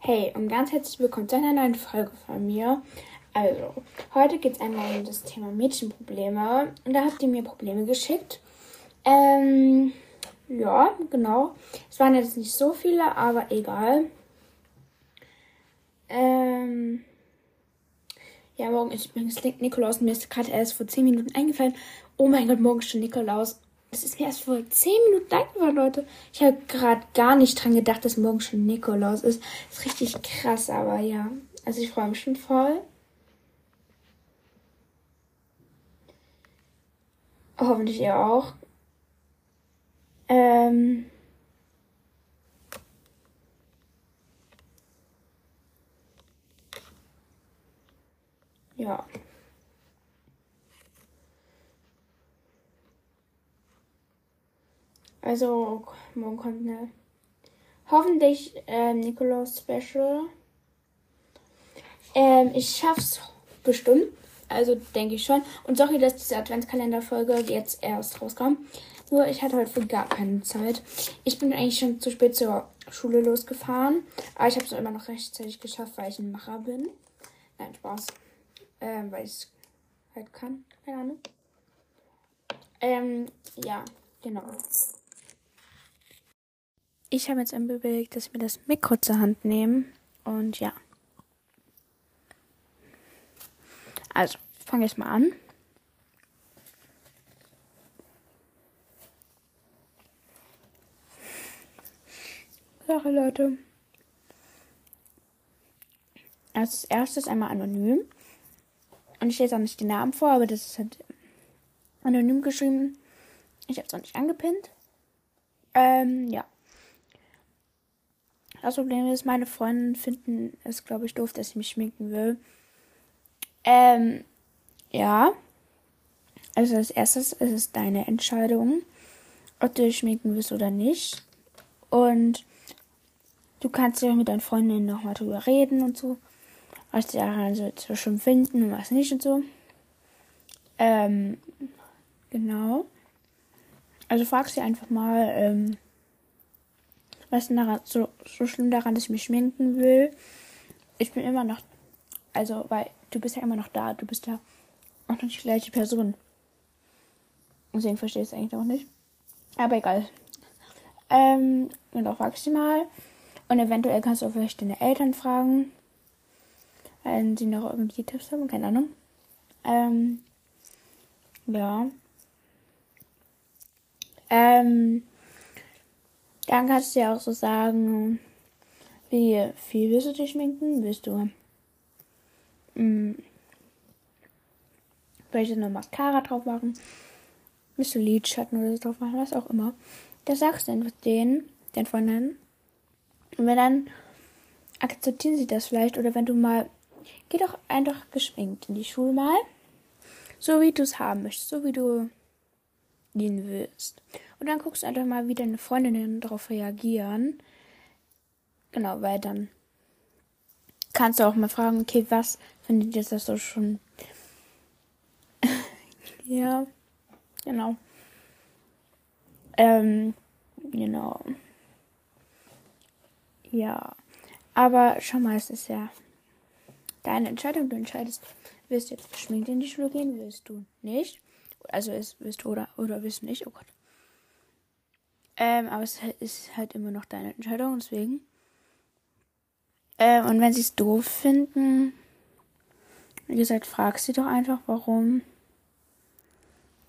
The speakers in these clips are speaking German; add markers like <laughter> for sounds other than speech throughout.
Hey und ganz herzlich willkommen zu einer neuen Folge von mir. Also, heute geht es einmal um das Thema Mädchenprobleme. Und da habt ihr mir Probleme geschickt. Ähm, ja, genau. Es waren jetzt nicht so viele, aber egal. Ähm, ja, morgen ist übrigens Nikolaus. Mir ist gerade erst vor 10 Minuten eingefallen. Oh mein Gott, morgen ist schon Nikolaus. Das ist mir erst vor 10 Minuten eingefallen, Leute. Ich habe gerade gar nicht dran gedacht, dass morgen schon Nikolaus ist. Ist richtig krass, aber ja. Also ich freue mich schon voll. Hoffentlich ihr auch. Ähm. Ja. Also, morgen kommt eine hoffentlich äh, Nikolaus Special. Ähm, ich schaff's bestimmt. Also denke ich schon. Und sorry, dass diese Adventskalenderfolge jetzt erst rauskam. Nur ich hatte heute gar keine Zeit. Ich bin eigentlich schon zu spät zur Schule losgefahren. Aber ich habe es immer noch rechtzeitig geschafft, weil ich ein Macher bin. Nein, Spaß. Ähm, weil ich es halt kann. Keine Ahnung. Ähm, ja, genau. Ich habe jetzt überlegt, dass ich mir das Mikro zur Hand nehme. Und ja. Also, fange ich mal an. Sache, Leute. Als erstes einmal anonym. Und ich lese auch nicht den Namen vor, aber das ist halt anonym geschrieben. Ich habe es auch nicht angepinnt. Ähm, ja. Das Problem ist, meine Freunde finden es, glaube ich, doof, dass ich mich schminken will. Ähm, ja. Also als erstes ist es deine Entscheidung, ob du dich schminken willst oder nicht. Und du kannst ja mit deinen Freundinnen nochmal drüber reden und so. Was die daran so zwischen finden und was nicht und so. Ähm, genau. Also frag sie einfach mal, ähm, was daran, so, so schlimm daran, dass ich mich schminken will? Ich bin immer noch, also, weil du bist ja immer noch da, du bist ja auch noch die gleiche Person. Deswegen verstehe ich es eigentlich auch nicht. Aber egal. Ähm, genau, frag sie mal. Und eventuell kannst du auch vielleicht deine Eltern fragen. Wenn sie noch irgendwie Tipps haben, keine Ahnung. Ähm, ja. Ähm, dann kannst du ja auch so sagen, wie viel willst du dich schminken? Willst du mh, hm, welche eine Mascara drauf machen? Willst du Lidschatten oder so drauf machen? Was auch immer. Das sagst du einfach denen, den Freunden. Und wenn dann akzeptieren sie das vielleicht oder wenn du mal, geh doch einfach geschminkt in die Schule mal. So wie du es haben möchtest, so wie du ihn willst. Und dann guckst du einfach mal, wie deine Freundinnen darauf reagieren. Genau, weil dann kannst du auch mal fragen, okay, was findet ihr das so schon? <laughs> ja, genau. Ähm, genau. Ja. Aber schau mal, es ist ja deine Entscheidung. Du entscheidest, willst du jetzt geschminkt in die Schule gehen, willst du nicht. Also es willst du oder, oder willst du nicht, oh Gott. Ähm, aber es ist halt immer noch deine Entscheidung, deswegen. Ähm, und wenn sie es doof finden, wie gesagt, frag sie doch einfach, warum.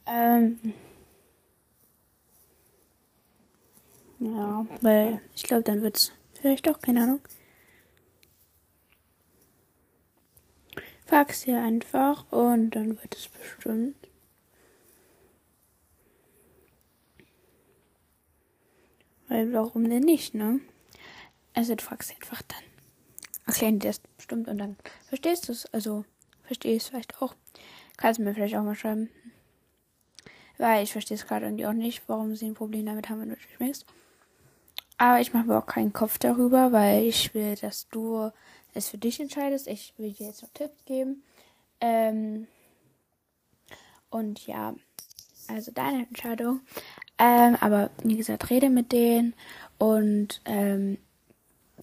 Ähm, ja, weil ich glaube, dann wird es vielleicht doch, keine Ahnung. Frag sie einfach und dann wird es bestimmt. Weil warum denn nicht, ne? Also du fragst einfach dann. Erklären dir das bestimmt und dann verstehst du es. Also verstehst du vielleicht auch. Kannst du mir vielleicht auch mal schreiben. Weil ich verstehe es gerade irgendwie auch nicht, warum sie ein Problem damit haben, wenn du dich schminkst. Aber ich mache mir auch keinen Kopf darüber, weil ich will, dass du es für dich entscheidest. Ich will dir jetzt noch Tipps geben. Ähm, und ja, also deine Entscheidung. Ähm, aber wie gesagt, rede mit denen und ähm,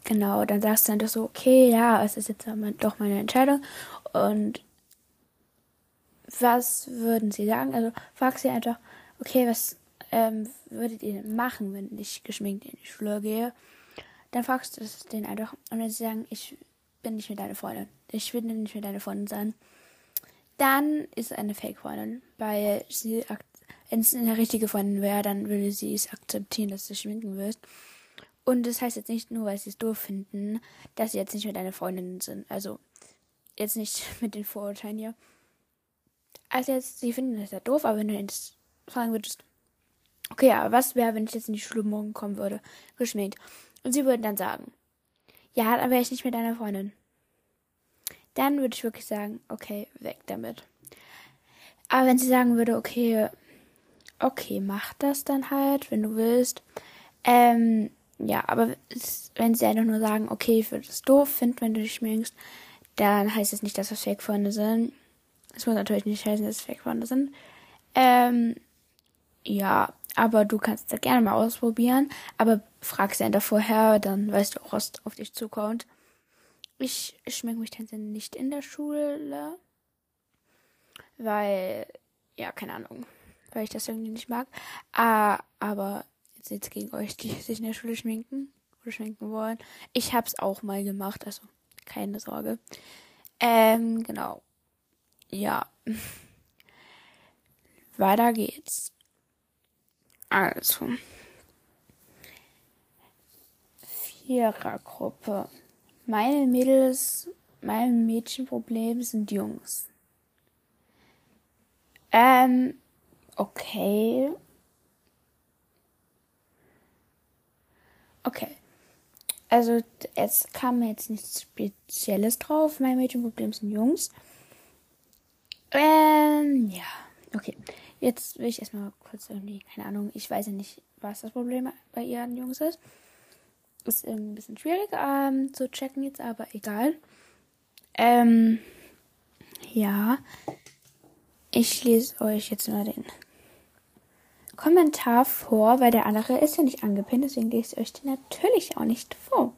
genau, dann sagst du dann doch so, okay, ja, es ist jetzt doch meine Entscheidung. Und was würden sie sagen? Also frag sie einfach, okay, was ähm, würdet ihr denn machen, wenn ich geschminkt in die Schule gehe? Dann fragst du es denen einfach. Und wenn sie sagen, ich bin nicht mehr deine Freundin, ich will nicht mehr deine Freundin sein, dann ist es eine Fake-Freundin, weil sie, wenn es eine richtige Freundin wäre, dann würde sie es akzeptieren, dass du schminken wirst. Und das heißt jetzt nicht nur, weil sie es doof finden, dass sie jetzt nicht mehr deine Freundinnen sind. Also, jetzt nicht <laughs> mit den Vorurteilen hier. Also jetzt, sie finden das ja doof, aber wenn du jetzt fragen würdest, okay, aber was wäre, wenn ich jetzt in die Schule morgen kommen würde, geschminkt? Und sie würden dann sagen, ja, dann wäre ich nicht mehr deine Freundin. Dann würde ich wirklich sagen, okay, weg damit. Aber wenn sie sagen würde, okay, okay, mach das dann halt, wenn du willst. Ähm, ja, aber wenn sie einfach nur sagen, okay, ich würde es doof finden, wenn du dich schminkst, dann heißt es nicht, dass das Fake-Freunde sind. Es muss natürlich nicht heißen, dass es Fake-Freunde sind. Ähm, ja, aber du kannst das gerne mal ausprobieren. Aber frag sie einfach vorher, dann weißt du auch, was auf dich zukommt. Ich schminke mich dann nicht in der Schule, weil, ja, keine Ahnung, weil ich das irgendwie nicht mag. Ah, aber jetzt nichts gegen euch, die <laughs> sich in der Schule schminken oder schminken wollen. Ich hab's auch mal gemacht, also keine Sorge. Ähm, genau. Ja. <laughs> Weiter geht's. Also. Vierergruppe. Meine Mädels, mein Mädchenproblem sind Jungs. Ähm, okay. Okay. Also, es kam jetzt nichts Spezielles drauf. Mein Mädchenproblem sind Jungs. Ähm, ja. Okay. Jetzt will ich erstmal kurz irgendwie, keine Ahnung, ich weiß ja nicht, was das Problem bei ihren Jungs ist. Ist ein bisschen schwierig ähm, zu checken jetzt, aber egal. Ähm, ja. Ich lese euch jetzt mal den Kommentar vor, weil der andere ist ja nicht angepinnt, deswegen lese ich euch den natürlich auch nicht vor.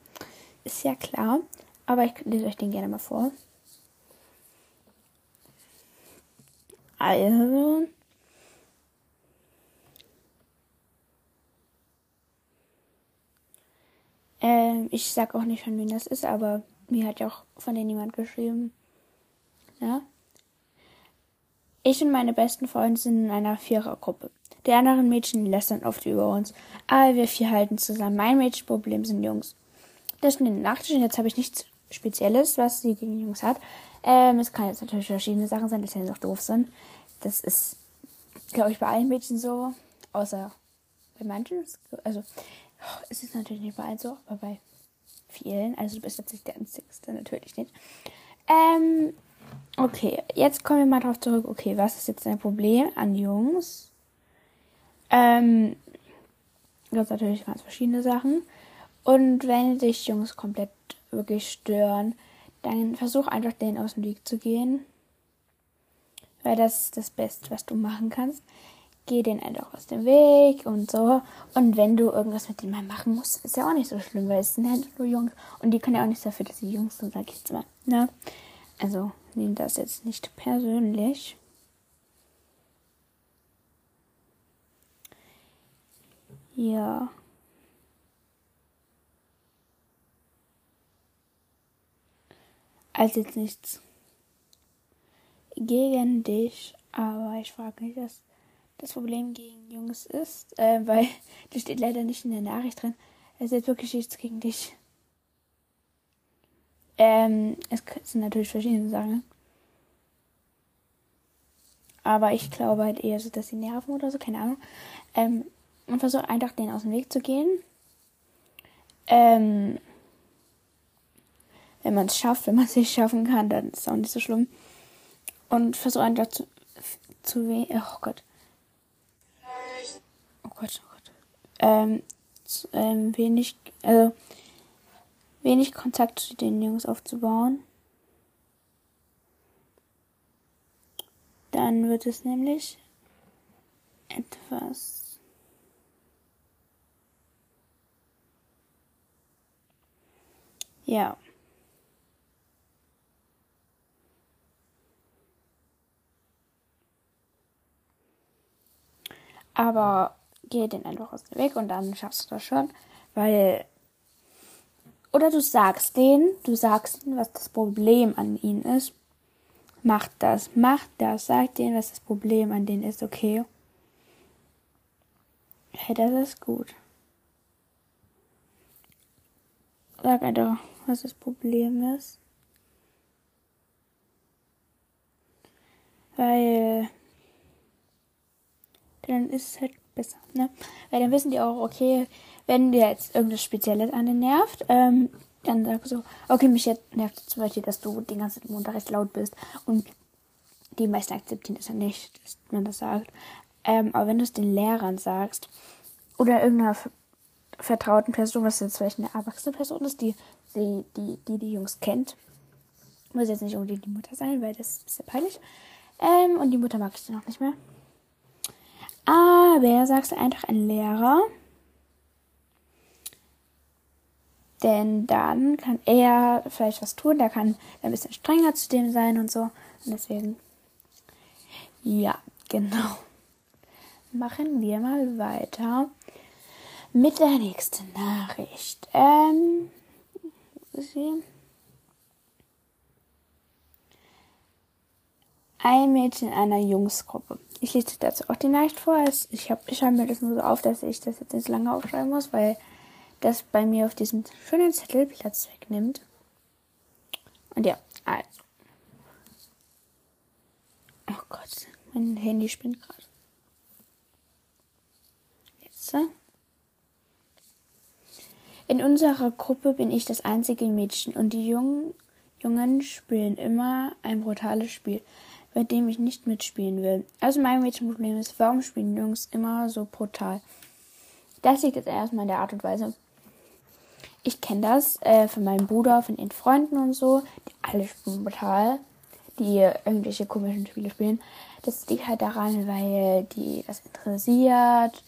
Ist ja klar, aber ich lese euch den gerne mal vor. Also, Ähm, ich sag auch nicht, von wem das ist, aber mir hat ja auch von denen jemand geschrieben. Ja. Ich und meine besten Freunde sind in einer Vierergruppe. Die anderen Mädchen lästern oft über uns, aber wir vier halten zusammen. Mein Mädchenproblem sind Jungs. Das ist eine Nachricht und jetzt habe ich nichts Spezielles, was sie gegen Jungs hat. Ähm, es kann jetzt natürlich verschiedene Sachen sein, dass sie auch doof sind. Das ist, glaube ich, bei allen Mädchen so, außer bei manchen. Also es ist natürlich nicht bei allen so, aber bei vielen. Also du bist jetzt nicht der Einzigste, natürlich nicht. Ähm, okay, jetzt kommen wir mal drauf zurück. Okay, was ist jetzt dein Problem an Jungs? Ähm, sind natürlich ganz verschiedene Sachen. Und wenn dich Jungs komplett wirklich stören, dann versuch einfach denen aus dem Weg zu gehen. Weil das ist das Beste, was du machen kannst geh den einfach aus dem Weg und so. Und wenn du irgendwas mit denen mal machen musst, ist ja auch nicht so schlimm, weil es sind halt nur Jungs und die können ja auch nichts dafür, dass sie Jungs sind, sag ich jetzt mal. Ne? Also, nehm das jetzt nicht persönlich. Ja. Also jetzt nichts gegen dich, aber ich frage mich, dass das Problem gegen Jungs ist, äh, weil <laughs> das steht leider nicht in der Nachricht drin. Es ist wirklich nichts gegen dich. Ähm, es sind natürlich verschiedene Sachen. Aber ich glaube halt eher so, dass sie nerven oder so, keine Ahnung. Ähm, und versuche einfach denen aus dem Weg zu gehen. Ähm, wenn man es schafft, wenn man es nicht schaffen kann, dann ist es auch nicht so schlimm. Und versuche einfach zu, zu wenig, oh Gott, Gott, oh Gott. Ähm, ähm, wenig, also wenig Kontakt zu den Jungs aufzubauen. Dann wird es nämlich etwas Ja. Aber geh den einfach aus dem Weg und dann schaffst du das schon. Weil. Oder du sagst denen, du sagst ihnen, was das Problem an ihnen ist. Macht das, macht das, sag denen, was das Problem an denen ist, okay? Hey, das ist gut. Sag einfach, was das Problem ist. Weil dann ist es halt besser, ne? Weil dann wissen die auch, okay, wenn dir jetzt irgendwas Spezielles an den nervt, ähm, dann sagst du, okay, mich jetzt nervt zum Beispiel, dass du den ganzen Montag recht laut bist und die meisten akzeptieren das ja nicht, dass man das sagt. Ähm, aber wenn du es den Lehrern sagst oder irgendeiner vertrauten Person, was jetzt vielleicht eine erwachsene Person ist, die die, die, die, die Jungs kennt, muss jetzt nicht unbedingt die Mutter sein, weil das ist bisschen peinlich. Ähm, und die Mutter mag ich dann auch nicht mehr. Aber sagst du einfach ein Lehrer. Denn dann kann er vielleicht was tun, der kann ein bisschen strenger zu dem sein und so. Und deswegen, ja, genau. Machen wir mal weiter mit der nächsten Nachricht. Ähm, sie. Ein Mädchen in einer Jungsgruppe ich lese dazu auch die Nachricht vor. Ich, hab, ich schreibe mir das nur so auf, dass ich das jetzt nicht lange aufschreiben muss, weil das bei mir auf diesem schönen Zettel Platz wegnimmt. Und ja, also. Oh Gott, mein Handy spinnt gerade. Jetzt. In unserer Gruppe bin ich das einzige Mädchen und die Jungen, Jungen spielen immer ein brutales Spiel bei dem ich nicht mitspielen will. Also mein Mädchenproblem ist, warum spielen Jungs immer so brutal? Das liegt jetzt erstmal in der Art und Weise. Ich kenne das äh, von meinem Bruder, von den Freunden und so, die alle spielen brutal, die irgendwelche komischen Spiele spielen. Das liegt halt daran, weil die das interessiert,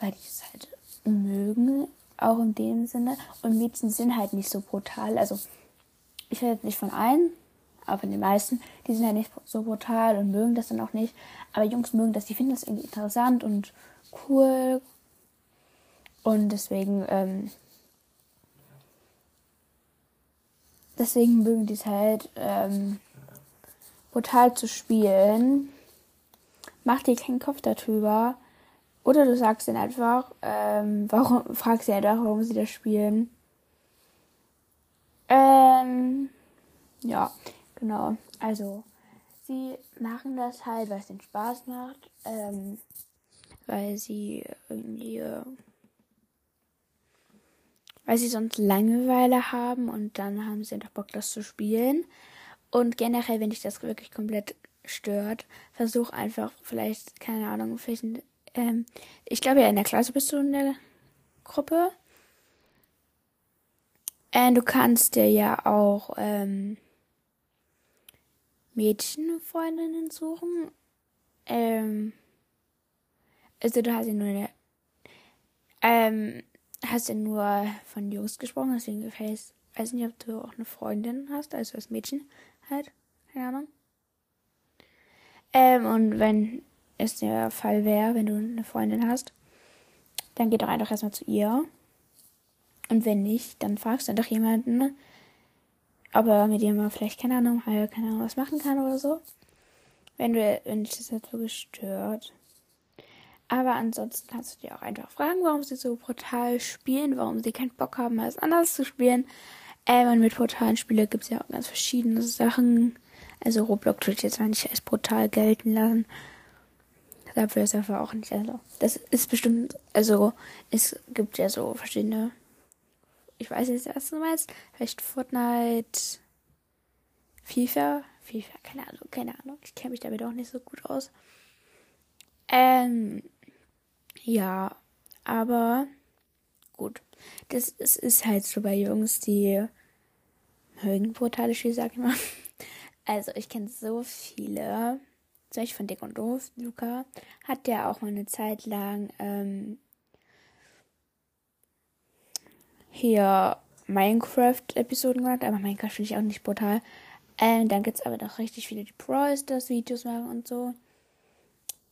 weil die es halt mögen, auch in dem Sinne. Und Mädchen sind halt nicht so brutal. Also ich rede jetzt nicht von allen, aber von den meisten, die sind ja nicht so brutal und mögen das dann auch nicht. Aber Jungs mögen das, die finden das irgendwie interessant und cool. Und deswegen, ähm, deswegen mögen die es halt, ähm, brutal zu spielen. Mach dir keinen Kopf darüber. Oder du sagst ihnen einfach, ähm, warum, fragst sie einfach, warum sie das spielen. Ähm, ja. Genau, also sie machen das halt, weil es ihnen Spaß macht, ähm, weil sie irgendwie, äh, weil sie sonst Langeweile haben und dann haben sie einfach Bock, das zu spielen. Und generell, wenn dich das wirklich komplett stört, versuch einfach vielleicht, keine Ahnung, vielleicht, ähm, ich glaube ja, in der Klasse bist du in der Gruppe. Und du kannst dir ja auch, ähm, Mädchenfreundinnen suchen. Ähm, also du hast ja nur eine, ähm, hast ja nur von Jungs gesprochen, deswegen gefällt weiß nicht, ob du auch eine Freundin hast, also als Mädchen halt, keine Ahnung. Ähm, und wenn es der Fall wäre, wenn du eine Freundin hast, dann geh doch einfach erstmal zu ihr. Und wenn nicht, dann fragst du einfach jemanden, ob er mit dir mal vielleicht, keine Ahnung, halt, keine Ahnung, was machen kann oder so. Wenn du, wenn dich das halt wirklich stört. Aber ansonsten kannst du dir auch einfach fragen, warum sie so brutal spielen, warum sie keinen Bock haben, alles anders zu spielen. Ähm, und mit brutalen Spielen gibt es ja auch ganz verschiedene Sachen. Also Roblox ich jetzt mal nicht als brutal gelten lassen. Dafür ist einfach auch nicht, also, das ist bestimmt, also, es gibt ja so verschiedene ich weiß jetzt erst du meinst, vielleicht Fortnite, FIFA, FIFA, keine Ahnung, keine Ahnung, ich kenne mich damit auch nicht so gut aus. Ähm, ja, aber gut, das ist, ist halt so bei Jungs, die mögen brutale Spiele, sag ich mal. <laughs> Also ich kenne so viele, Beispiel von Dick und Doof, Luca, hat der auch mal eine Zeit lang ähm, hier Minecraft-Episoden gemacht, aber Minecraft finde ich auch nicht brutal. Ähm, dann gibt es aber noch richtig viele, die Brawl Stars Videos machen und so.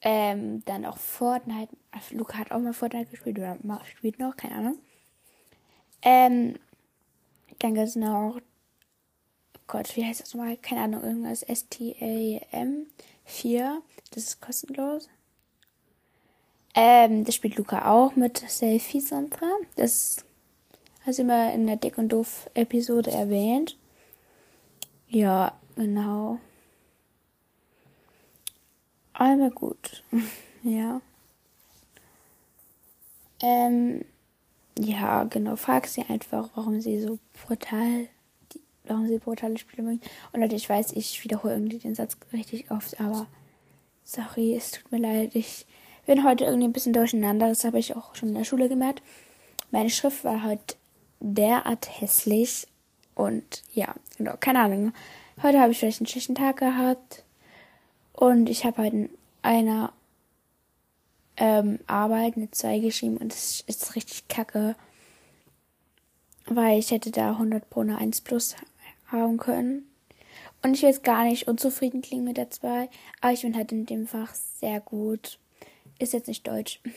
Ähm, dann auch Fortnite. Luca hat auch mal Fortnite gespielt oder spielt noch, keine Ahnung. Ähm, dann gibt es noch, oh Gott, wie heißt das nochmal? Keine Ahnung, irgendwas S-T-A-M 4. Das ist kostenlos. Ähm, das spielt Luca auch mit Selfie Sandra. Das hast du immer in der Dick und Doof Episode erwähnt. Ja, genau. Aber gut. <laughs> ja. Ähm, ja, genau. Frag sie einfach, warum sie so brutal, warum sie brutale Spiele mögen. Und Leute, ich weiß, ich wiederhole irgendwie den Satz richtig oft, aber sorry, es tut mir leid. Ich bin heute irgendwie ein bisschen durcheinander. Das habe ich auch schon in der Schule gemerkt. Meine Schrift war heute derart hässlich. Und ja, genau, keine Ahnung. Heute habe ich vielleicht einen schlechten Tag gehabt. Und ich habe halt in einer ähm, Arbeit eine 2 geschrieben und es ist richtig kacke. Weil ich hätte da 100 pro eine 1 plus haben können. Und ich will jetzt gar nicht unzufrieden klingen mit der 2, aber ich bin halt in dem Fach sehr gut. Ist jetzt nicht Deutsch. <laughs>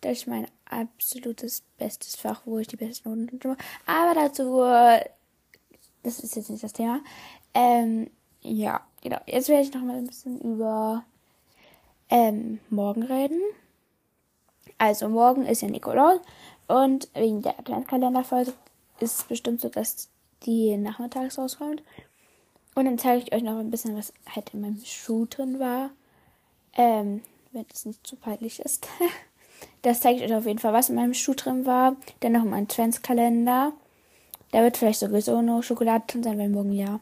Das ist mein absolutes bestes Fach, wo ich die besten Noten habe. Aber dazu, das ist jetzt nicht das Thema. Ähm, ja, genau. Jetzt werde ich noch mal ein bisschen über ähm, morgen reden. Also morgen ist ja Nikolaus und wegen der Adventskalenderfolge ist es bestimmt so, dass die nachmittags rauskommt. Und dann zeige ich euch noch ein bisschen, was halt in meinem Schuh drin war. Ähm, wenn es nicht zu peinlich ist. <laughs> das zeige ich euch auf jeden Fall, was in meinem Schuh drin war. Dann noch mein Adventskalender. Da wird vielleicht sowieso nur Schokolade drin sein, weil morgen ja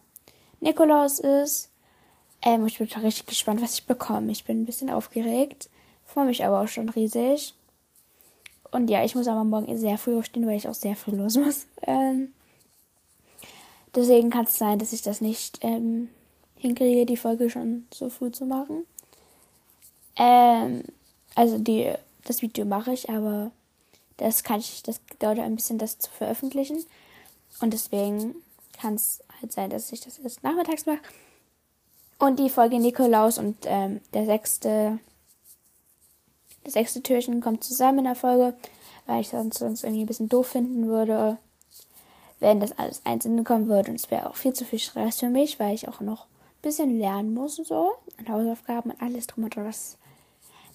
Nikolaus ist. Ähm, ich bin richtig gespannt, was ich bekomme. Ich bin ein bisschen aufgeregt. Freue mich aber auch schon riesig. Und ja, ich muss aber morgen sehr früh aufstehen, weil ich auch sehr früh los muss. Ähm, deswegen kann es sein, dass ich das nicht ähm, hinkriege, die Folge schon so früh zu machen. Ähm, also die, das Video mache ich, aber das kann ich, das dauert ein bisschen, das zu veröffentlichen. Und deswegen kann es halt sein, dass ich das erst nachmittags mache. Und die Folge Nikolaus und ähm, der sechste, das sechste Türchen kommt zusammen in der Folge, weil ich sonst, sonst irgendwie ein bisschen doof finden würde, wenn das alles einzeln kommen würde. Und es wäre auch viel zu viel Stress für mich, weil ich auch noch ein bisschen lernen muss und so. Und Hausaufgaben und alles drum und dran, was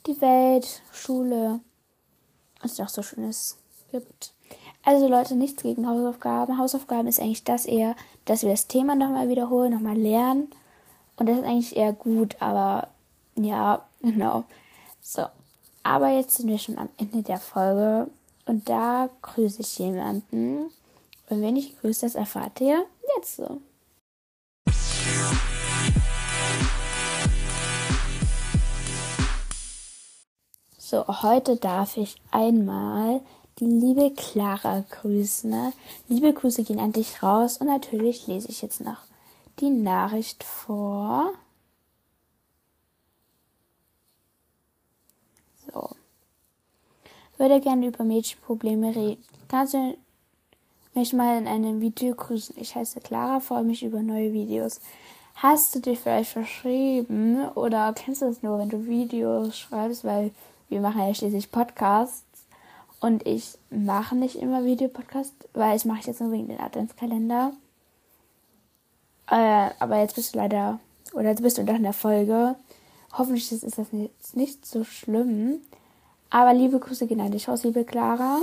die Welt, Schule, was noch so Schönes gibt. Also Leute, nichts gegen Hausaufgaben. Hausaufgaben ist eigentlich das eher, dass wir das Thema nochmal wiederholen, nochmal lernen. Und das ist eigentlich eher gut, aber ja, <laughs> genau. So. Aber jetzt sind wir schon am Ende der Folge. Und da grüße ich jemanden. Und wenn ich grüße, das erfahrt ihr jetzt so. So, heute darf ich einmal die liebe Clara grüßen. Ne? Liebe Grüße gehen an dich raus und natürlich lese ich jetzt noch die Nachricht vor. So. Würde gerne über Mädchenprobleme reden. Kannst du mich mal in einem Video grüßen? Ich heiße Clara, freue mich über neue Videos. Hast du dich vielleicht verschrieben oder kennst du das nur, wenn du Videos schreibst, weil wir machen ja schließlich Podcasts und ich mache nicht immer Videopodcast, weil ich mache jetzt nur wegen den Adventskalender. Äh, aber jetzt bist du leider, oder jetzt bist du doch in der Folge. Hoffentlich ist das jetzt nicht so schlimm. Aber liebe Grüße gehen an dich raus, liebe Clara.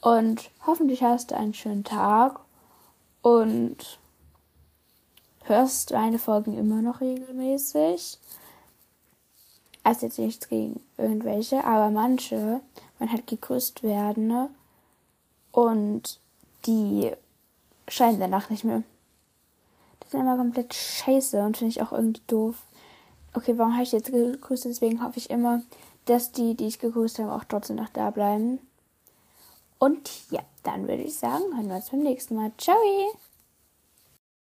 Und hoffentlich hast du einen schönen Tag. Und hörst deine Folgen immer noch regelmäßig. Also jetzt nichts gegen irgendwelche, aber manche, man hat gegrüßt werden und die scheinen danach nicht mehr. Das ist immer komplett scheiße und finde ich auch irgendwie doof. Okay, warum habe ich jetzt gegrüßt? Deswegen hoffe ich immer, dass die, die ich gegrüßt habe, auch trotzdem noch da bleiben. Und ja, dann würde ich sagen, hören wir uns beim nächsten Mal. Ciao!